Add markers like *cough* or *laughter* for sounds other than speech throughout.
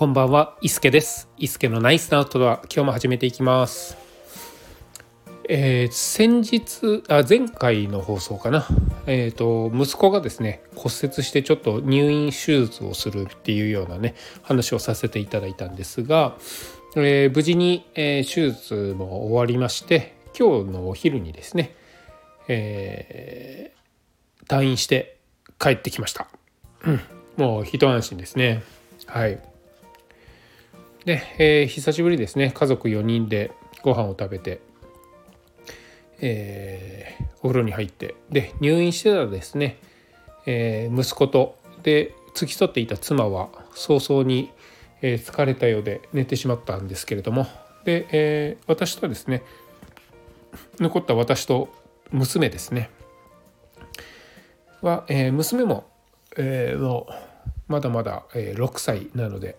こんばんは、伊助です。伊助のナイスなアウトドア、今日も始めていきます。えー先日あ、前回の放送かな、えーと、息子がですね、骨折してちょっと入院手術をするっていうようなね、話をさせていただいたんですが、えー無事に、えー手術も終わりまして、今日のお昼にですね、え退院して帰ってきました。うんもう一安心ですね。はい。で、えー久しぶりですね。家族4人でご飯を食べて、えーお風呂に入ってで入院してたですね、えー息子とで付き添っていた妻は早々に、えー疲れたようで寝てしまったんですけれどもで、えー私とですね残った私と娘ですねは、えー娘も、えーまだまだ、えー6歳なので、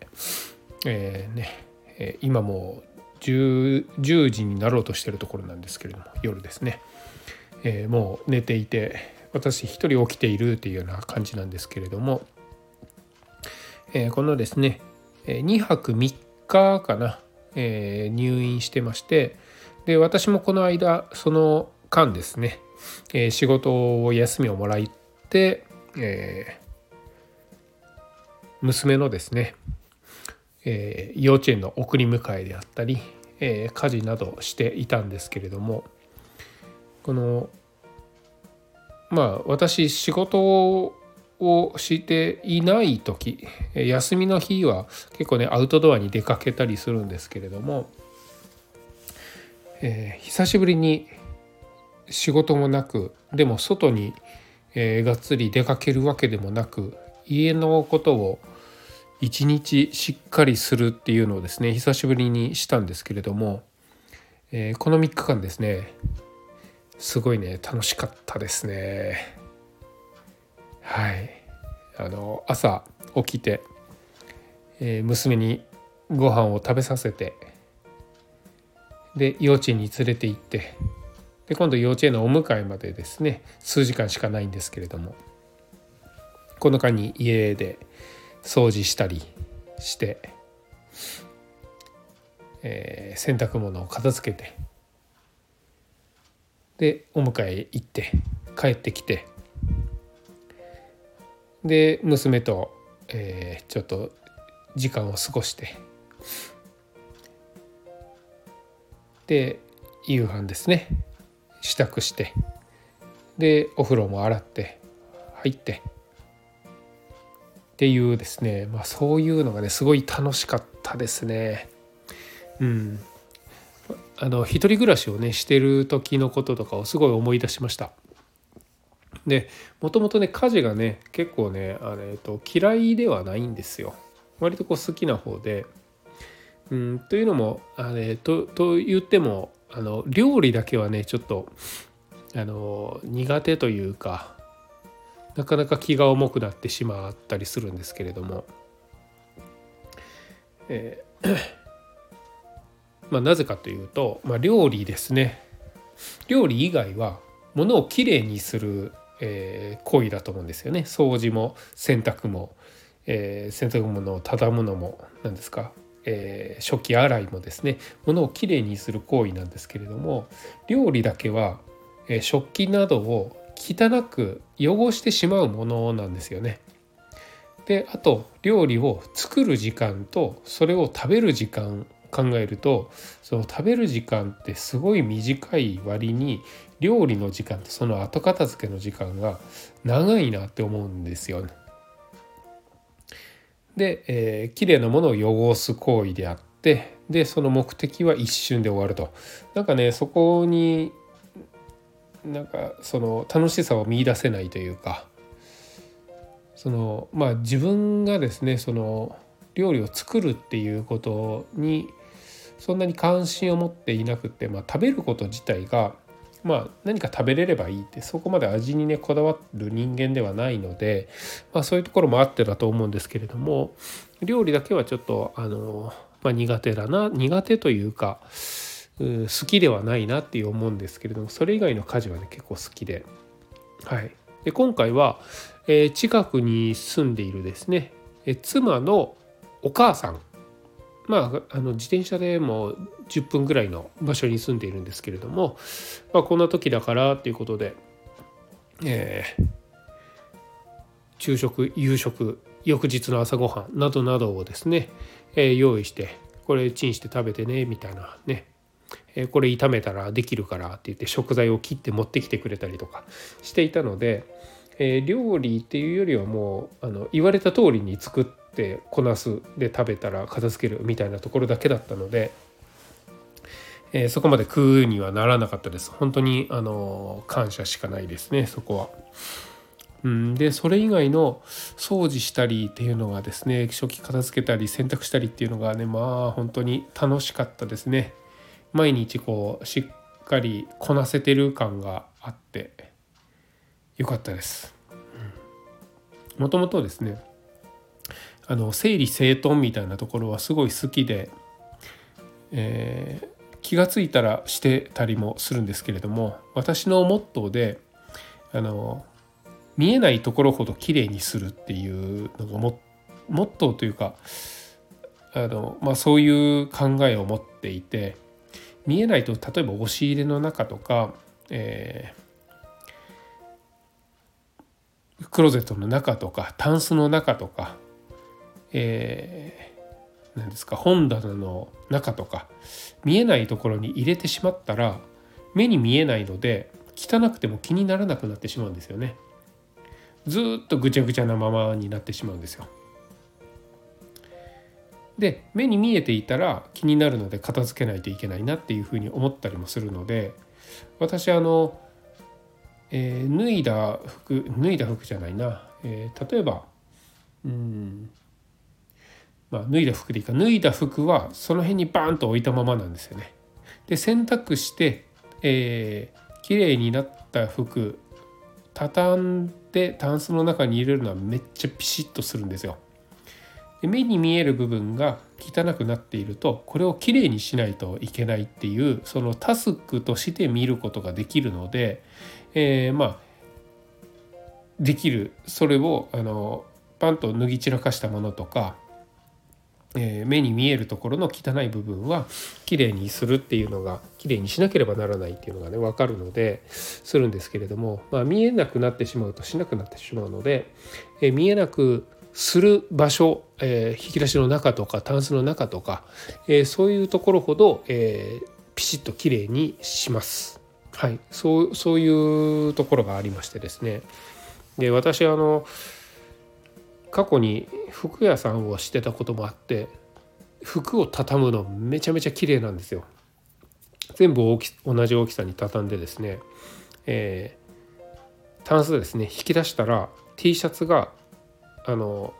えーねえ今もう 10, 10時になろうとしてるところなんですけれども夜ですね、えーもう寝ていて私一人起きているっていうような感じなんですけれども、えーこのですねえー2泊3日かな、えー入院してましてで私もこの間その間ですね、えー仕事を休みをもらって、えー娘のですね、えー幼稚園の送り迎えであったり、えー家事などしていたんですけれどもこのまあ私仕事をしていない時休みの日は結構ねアウトドアに出かけたりするんですけれども、えー久しぶりに仕事もなくでも外に、えがっつり出かけるわけでもなく家のことを一日しっかりするっていうのをですね久しぶりにしたんですけれども、えーこの3日間ですねすごいね楽しかったですね。はい。あの朝起きて、えー娘にご飯を食べさせてで幼稚園に連れて行ってで今度幼稚園のお迎えまでですね数時間しかないんですけれどもこの間に家で掃除したりして、えー洗濯物を片付けてでお迎え行って帰ってきてで娘と、えーちょっと時間を過ごしてで夕飯ですね支度してでお風呂も洗って入ってっていうですね、まあ、そういうのがねすごい楽しかったですね。うん、あの一人暮らしをねしてる時のこととかをすごい思い出しました。でもともとね家事がね結構ねあれ、えっと、嫌いではないんですよ。割とこう好きな方で。うん、というのもあれとと言ってもあの料理だけはねちょっとあの苦手というかなかなか気が重くなってしまったりするんですけれども、えー *coughs* まあ、なぜかというと、まあ、料理ですね。料理以外は物をきれいにする、えー行為だと思うんですよね。掃除も洗濯も、えー洗濯物を畳むのも何ですか、えー食器洗いもですね。物をきれいにする行為なんですけれども料理だけは、えー食器などを汚く汚してしまうものなんですよね。であと料理を作る時間とそれを食べる時間考えるとその食べる時間ってすごい短い割に料理の時間とその後片付けの時間が長いなって思うんですよね。で、えー、綺麗なものを汚す行為であってでその目的は一瞬で終わると。なんかねそこになんかその楽しさを見出せないというかそのまあ自分がですねその料理を作るっていうことにそんなに関心を持っていなくて、まあ、食べること自体が、まあ、何か食べれればいいってそこまで味にねこだわる人間ではないので、まあ、そういうところもあってだと思うんですけれども料理だけはちょっとあの、まあ、苦手だな苦手というか好きではないなっていう思うんですけれどもそれ以外の家事はね結構好きで,、はい、で今回は、えー近くに住んでいるですね、え妻のお母さん。まあ、あの自転車でも10分ぐらいの場所に住んでいるんですけれども、まあ、こんな時だからっていうことで、えー、昼食夕食翌日の朝ごはんなどなどをですね、えー、用意してこれチンして食べてねみたいなね、え、これ炒めたらできるからって言って食材を切って持ってきてくれたりとかしていたので、え、料理っていうよりはもうあの言われた通りに作ってこなすで食べたら片付けるみたいなところだけだったので。え、そこまで食うにはならなかったです本当にあの感謝しかないですねそこは。うん、でそれ以外の掃除したりっていうのがですね食器片付けたり洗濯したりっていうのがねまあ本当に楽しかったですね毎日こうしっかりこなせてる感があってよかったです。もともとですねあの整理整頓みたいなところはすごい好きで、えー、気が付いたらしてたりもするんですけれども私のモットーであの見えないところほど綺麗にするっていうのがモットーというかあの、まあ、そういう考えを持っていて見えないと例えば押し入れの中とか、えー、クローゼットの中とかタンスの中とか、えー、何ですか本棚の中とか見えないところに入れてしまったら目に見えないので汚くても気にならなくなってしまうんですよね。ずっとぐちゃぐちゃなままになってしまうんですよ。で目に見えていたら気になるので片付けないといけないなっていうふうに思ったりもするので私あの、えー、脱いだ服脱いだ服じゃないな、えー、例えばうんまあ脱いだ服でいいか脱いだ服はその辺にバーンと置いたままなんですよね。で洗濯して、えー、綺麗になった服畳んでタンスの中に入れるのはめっちゃピシッとするんですよ。で目に見える部分が汚くなっているとこれをきれいにしないといけないっていうそのタスクとして見ることができるので、えー、まあできるそれをあのパンと脱ぎ散らかしたものとかえー、目に見えるところの汚い部分はきれいにするっていうのがきれいにしなければならないっていうのがね分かるのでするんですけれども、まあ、見えなくなってしまうとしなくなってしまうので、えー、見えなくなする場所、えー、引き出しの中とかタンスの中とか、えー、そういうところほど、えー、ピシッときれいにします。はい、そうそういうところがありましてですね。で私あの過去に服屋さんをしてたこともあって服を畳むのめちゃめちゃ綺麗なんですよ。全部大き同じ大きさに畳んでですね、えー、タンスですね引き出したら T シャツがあの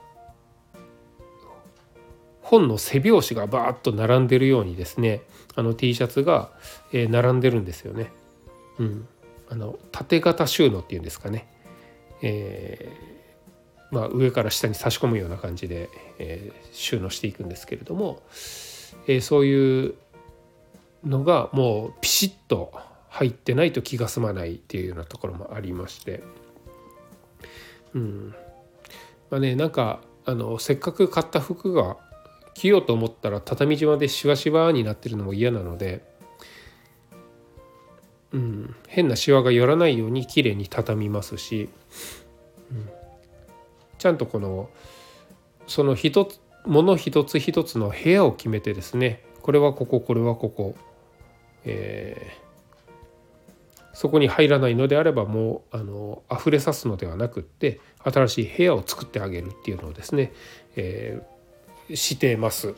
本の背表紙がバーッと並んでるようにですねあの T シャツが、え、並んでるんですよね。うん、あの縦型収納っていうんですかね。えーまあ、上から下に差し込むような感じで、えー、収納していくんですけれども、えー、そういうのがもうピシッと入ってないと気が済まないっていうようなところもありましてうんまあねなんかあのせっかく買った服が着ようと思ったら畳島でしわしわになってるのも嫌なので、うん、変なしわが寄らないように綺麗に畳みますし、うんちゃんとこのその一つもの一つ一つの部屋を決めてですねこれはこここれはここ、えー、そこに入らないのであればもうあの溢れさすのではなくって新しい部屋を作ってあげるっていうのをですね、えー、してます、うん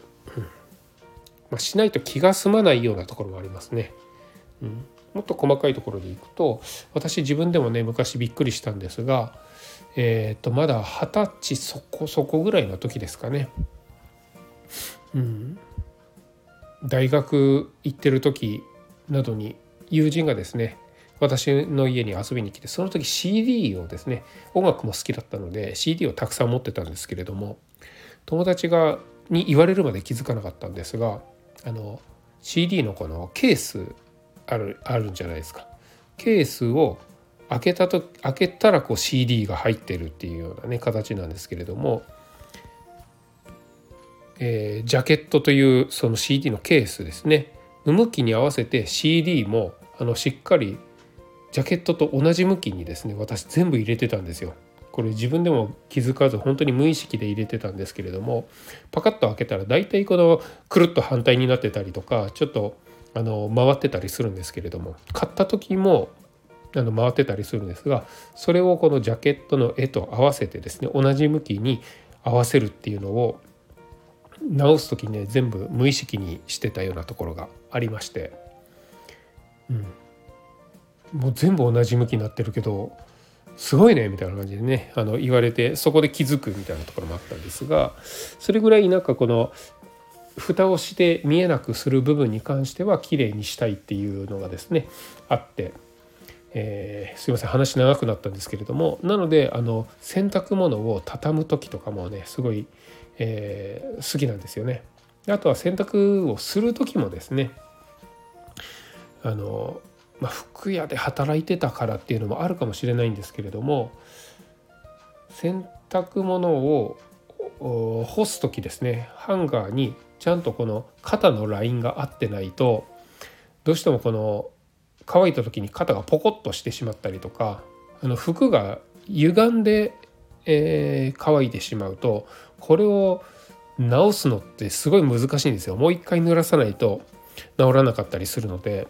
まあ、しないと気が済まないようなところもありますね。うん、もっと細かいところでいくと私自分でもね昔びっくりしたんですがえっ、ー、とまだ二十歳そこそこぐらいの時ですかね。うん、大学行ってる時などに友人がですね私の家に遊びに来てその時 CD をですね音楽も好きだったので CD をたくさん持ってたんですけれども友達がに言われるまで気づかなかったんですがあの CD のこのケースあるあるんじゃないですか。ケースを開けたと開けたらこう CD が入ってるっていうようなね形なんですけれどもえー、ジャケットというその CD のケースですね。向きに合わせて CD もあのしっかりジャケットと同じ向きにですね私全部入れてたんですよ。これ自分でも気づかず本当に無意識で入れてたんですけれどもパカッと開けたら大体このくるっと反対になってたりとかちょっとあの回ってたりするんですけれども買った時もあの回ってたりするんですがそれをこのジャケットの絵と合わせてですね同じ向きに合わせるっていうのを直す時にね全部無意識にしてたようなところがありまして、うん、もう全部同じ向きになってるけどすごいねみたいな感じでねあの言われてそこで気づくみたいなところもあったんですがそれぐらいなんかこの蓋をして見えなくする部分に関しては綺麗にしたいっていうのがですねあって、えー、すいません話長くなったんですけれどもなのであの洗濯物を畳む時とかもねすごい、えー、好きなんですよね。あとは洗濯をする時もですねあのまあ、服屋で働いてたからっていうのもあるかもしれないんですけれども洗濯物を干す時ですねハンガーにちゃんとこの肩のラインが合ってないとどうしてもこの乾いた時に肩がポコッとしてしまったりとかあの服が歪んで、えー、乾いてしまうとこれを直すのってすごい難しいんですよ。もう一回濡らさないと治らなかったりするので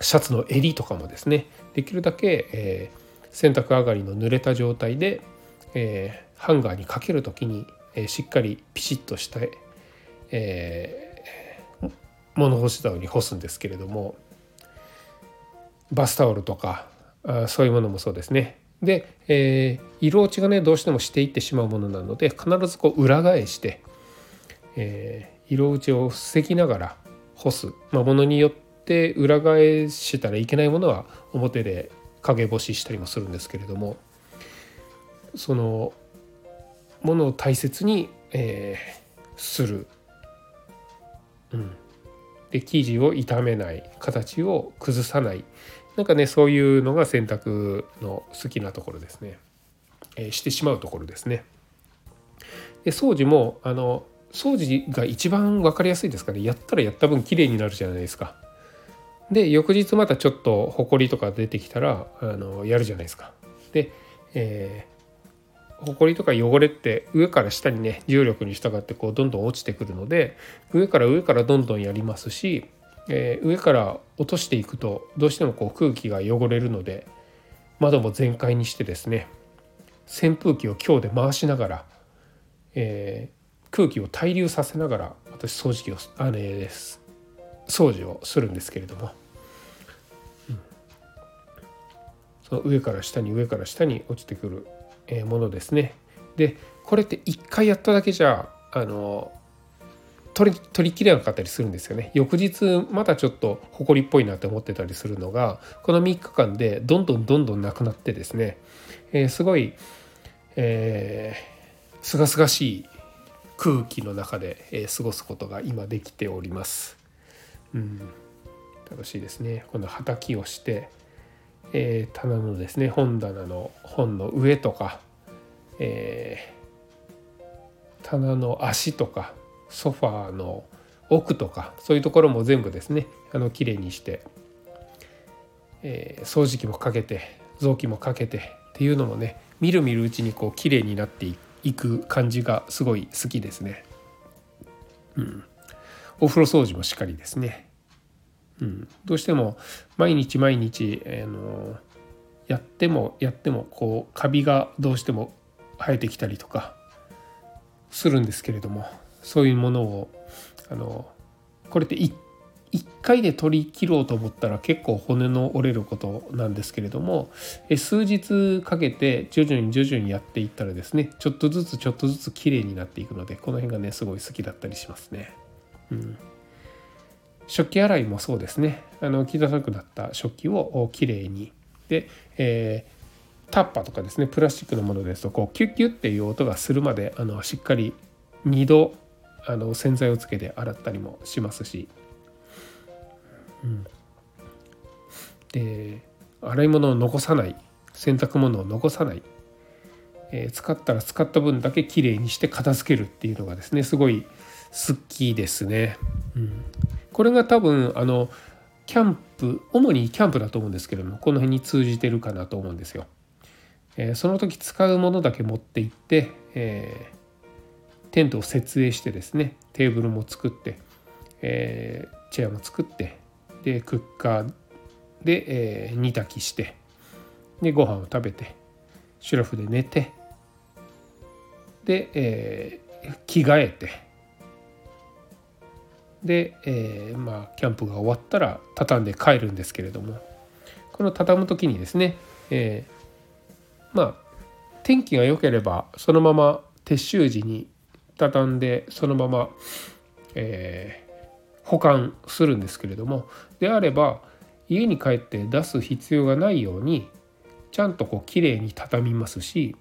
シャツの襟とかもですねできるだけ、えー、洗濯上がりの濡れた状態で、えー、ハンガーにかける時に、えー、しっかりピシッとして、えー、物干し竿に干すんですけれどもバスタオルとかあそういうものもそうですね。で、えー、色落ちがねどうしてもしていってしまうものなので必ずこう裏返して、えー、色落ちを防ぎながら干す、まあ、ものによってって裏返したらいけないものは表で陰干ししたりもするんですけれどもそのものを大切に、えー、する、うん、で生地を傷めない形を崩さない。なんかねそういうのが洗濯の好きなところですね、えー、してしまうところですね。で掃除もあの掃除が一番分かりやすいですかね。やったらやった分綺麗になるじゃないですか。で翌日またちょっとほこりとか出てきたらあのやるじゃないですか。で、えー、ほこりとか汚れって上から下にね重力に従ってこうどんどん落ちてくるので上から上からどんどんやりますし、えー、上から落としていくとどうしてもこう空気が汚れるので窓も全開にしてですね扇風機を強で回しながら、えー、空気を対流させながら私掃除機をあれです掃除をするんですけれども、その上から下に上から下に落ちてくるものですね。でこれって一回やっただけじゃあの取り取りきれなかったりするんですよね翌日まだちょっと埃っぽいなって思ってたりするのがこの3日間でどんどんどんどんなくなってですね、えー、すごいえー、がすがしい空気の中で、え、過ごすことが今できております。うん、楽しいですねこのはたきをして、えー、棚のですね本棚の本の上とか、えー、棚の足とかソファーの奥とかそういうところも全部ですねあの綺麗にして、えー、掃除機もかけて臓器もかけてっていうのもねみるみるうちにこう綺麗になっていく感じがすごい好きですね。うんお風呂掃除もしっかりですね。うん、どうしても毎日毎日、あのやってもやってもこうカビがどうしても生えてきたりとかするんですけれどもそういうものをあのこれって1回で取り切ろうと思ったら結構骨の折れることなんですけれども数日かけて徐々に徐々にやっていったらですねちょっとずつちょっとずつ綺麗になっていくのでこの辺がねすごい好きだったりしますね。うん、食器洗いもそうですね。あの汚くなった食器をきれいに。で、えー、タッパとかですね。プラスチックのものですとこうキュッキュッっていう音がするまであのしっかり2度あの洗剤をつけて洗ったりもしますし、うん、で洗い物を残さない。洗濯物を残さない。えー、使ったら使った分だけきれいにして片付けるっていうのがですねすごい好きりですね。うん、これが多分あのキャンプ主にキャンプだと思うんですけれどもこの辺に通じてるかなと思うんですよ。えー、その時使うものだけ持って行って、えー、テントを設営してですねテーブルも作って、えー、チェアも作ってでクッカーで、え、煮炊きしてでご飯を食べてシュラフで寝てで、え、着替えてで、えー、まあキャンプが終わったら畳んで帰るんですけれども。この畳む時にですね、えー、まあ天気が良ければそのまま撤収時に畳んでそのまま、えー、保管するんですけれども。であれば家に帰って出す必要がないようにちゃんとこう綺麗に畳みますし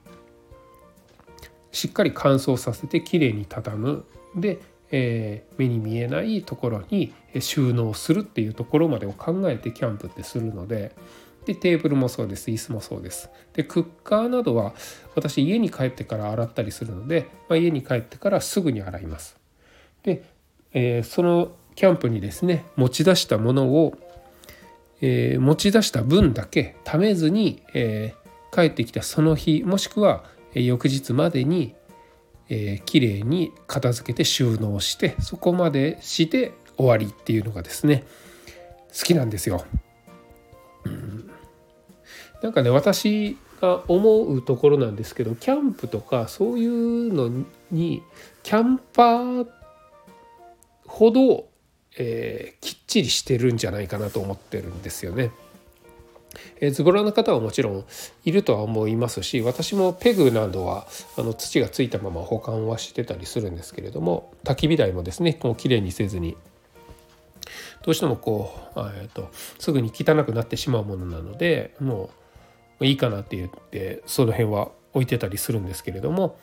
しっかり乾燥させてきれいに畳む。で、えー、目に見えないところに収納するっていうところまでを考えてキャンプってするのででテーブルもそうです椅子もそうです。でクッカーなどは私家に帰ってから洗ったりするので、まあ、家に帰ってからすぐに洗います。で、えー、そのキャンプにですね持ち出したものを、えー、持ち出した分だけためずに、え、帰ってきたその日もしくは翌日までに、えー、きれいに片付けて収納してそこまでして終わりっていうのがですね好きなんですよ。うん、なんかね私が思うところなんですけどキャンプとかそういうのにキャンパーほど、えー、きっちりしてるんじゃないかなと思ってるんですよね。えズボラな方はもちろんいるとは思いますし私もペグなどはあの土がついたまま保管はしてたりするんですけれども焚き火台もですねこうきれいにせずに。どうしてもこう、えーと、すぐに汚くなってしまうものなのでもういいかなって言ってその辺は置いてたりするんですけれども、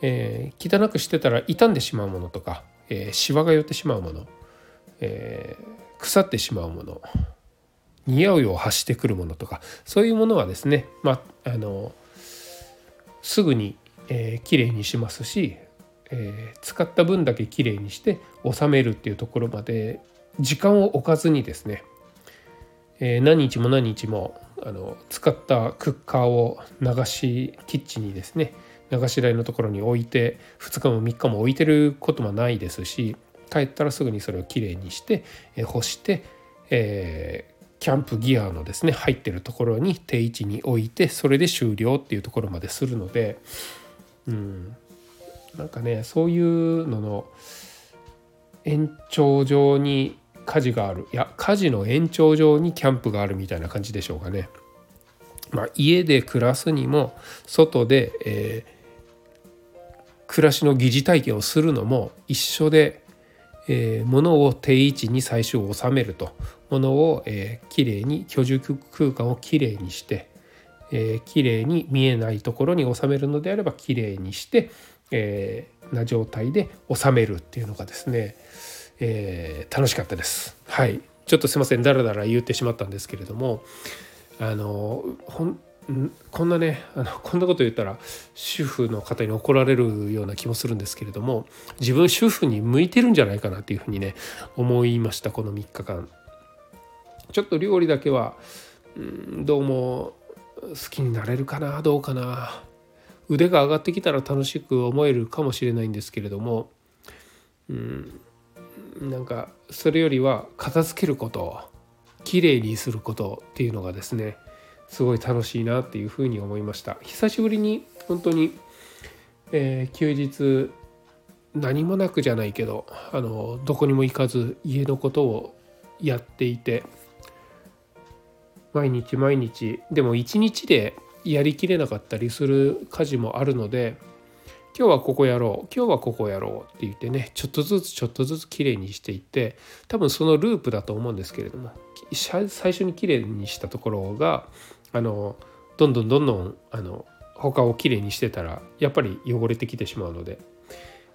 えー、汚くしてたら傷んでしまうものとか、えー、シワが寄ってしまうもの、えー、腐ってしまうもの匂いを発してくるものとかそういうものはですね、まあ、あのすぐに、えー、きれいにしますし、えー、使った分だけきれいにして収めるっていうところまで時間を置かずにですね、えー、何日も何日もあの使ったクッカーを流しキッチンにですね流し台のところに置いて2日も3日も置いてることもないですし帰ったらすぐにそれをきれいにして、え干して、えキャンプギアのですね入ってるところに定位置に置いてそれで終了っていうところまでするのでうん。なんかねそういうのの延長上に火事がある。いや火事の延長上にキャンプがあるみたいな感じでしょうかね。まあ、家で暮らすにも外で、えー、暮らしの疑似体験をするのも一緒で、えー、物を定位置に最初収めると。ものを、えー、きれいに居住空間をきれいにして、えー、きれいに見えないところに収めるのであればきれいにして、えー、な状態で収めるっていうのがですね、えー、楽しかったです。はい。ちょっとすいません。だらだら言ってしまったんですけれどもあのほんこんなねあのこんなこと言ったら主婦の方に怒られるような気もするんですけれども自分主婦に向いてるんじゃないかなっていうふうにね思いましたこの3日間。ちょっと料理だけは、うん、どうも好きになれるかなどうかな。腕が上がってきたら楽しく思えるかもしれないんですけれども、うん、なんかそれよりは片付けることきれいにすることっていうのがですねすごい楽しいなっていうふうに思いました。久しぶりに本当に、えー、休日何もなくじゃないけどあのどこにも行かず家のことをやっていて毎日毎日。でも一日でやりきれなかったりする家事もあるので今日はここやろう今日はここやろうって言ってねちょっとずつちょっとずつきれいにしていって多分そのループだと思うんですけれども最初にきれいにしたところがあのどんどんどんどんあの他をきれいにしてたらやっぱり汚れてきてしまうので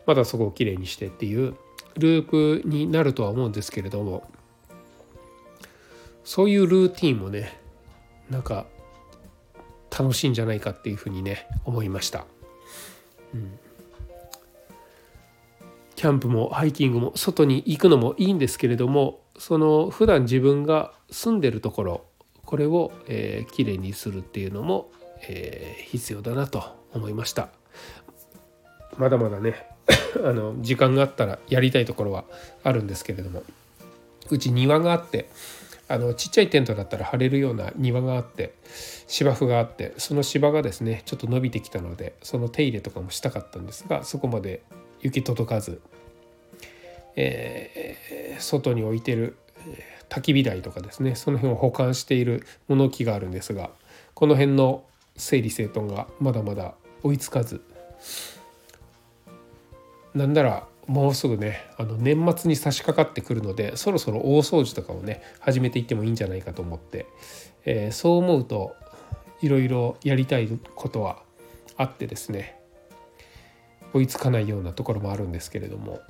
まだそこをきれいにしてっていうループになるとは思うんですけれどもそういうルーティンもねなんか楽しいんじゃないかっていうふうにね思いました。うんキャンプもハイキングも外に行くのもいいんですけれどもその普段自分が住んでるところこれを、えー、きれいにするっていうのも、えー、必要だなと思いましたまだまだね *coughs* あの時間があったらやりたいところはあるんですけれどもうち庭があってあのちっちゃいテントだったら張れるような庭があって芝生があってその芝がですねちょっと伸びてきたのでその手入れとかもしたかったんですがそこまで行き届かず、えー、外に置いてる焚き火台とかですねその辺を保管している物置があるんですがこの辺の整理整頓がまだまだ追いつかず。なんならもうすぐねあの年末に差し掛かってくるのでそろそろ大掃除とかをね始めていってもいいんじゃないかと思って、えー、そう思うといろいろやりたいことはあってですね追いつかないようなところもあるんですけれども、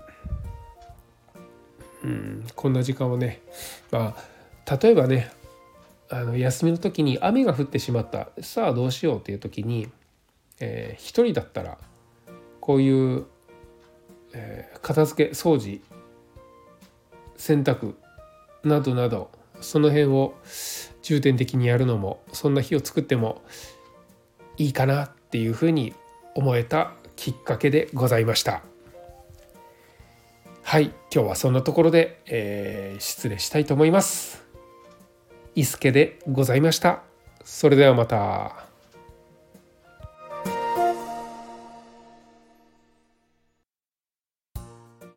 うん、こんな時間をね、まあ、例えばねあの休みの時に雨が降ってしまった。さあどうしようっていう時に、えー、一人だったらこういう、えー、片付け掃除洗濯などなどその辺を重点的にやるのもそんな日を作ってもいいかなっていうふうに思えたきっかけでございました。はい今日はそんなところで、えー、失礼したいと思います。伊助でございました。それではまた。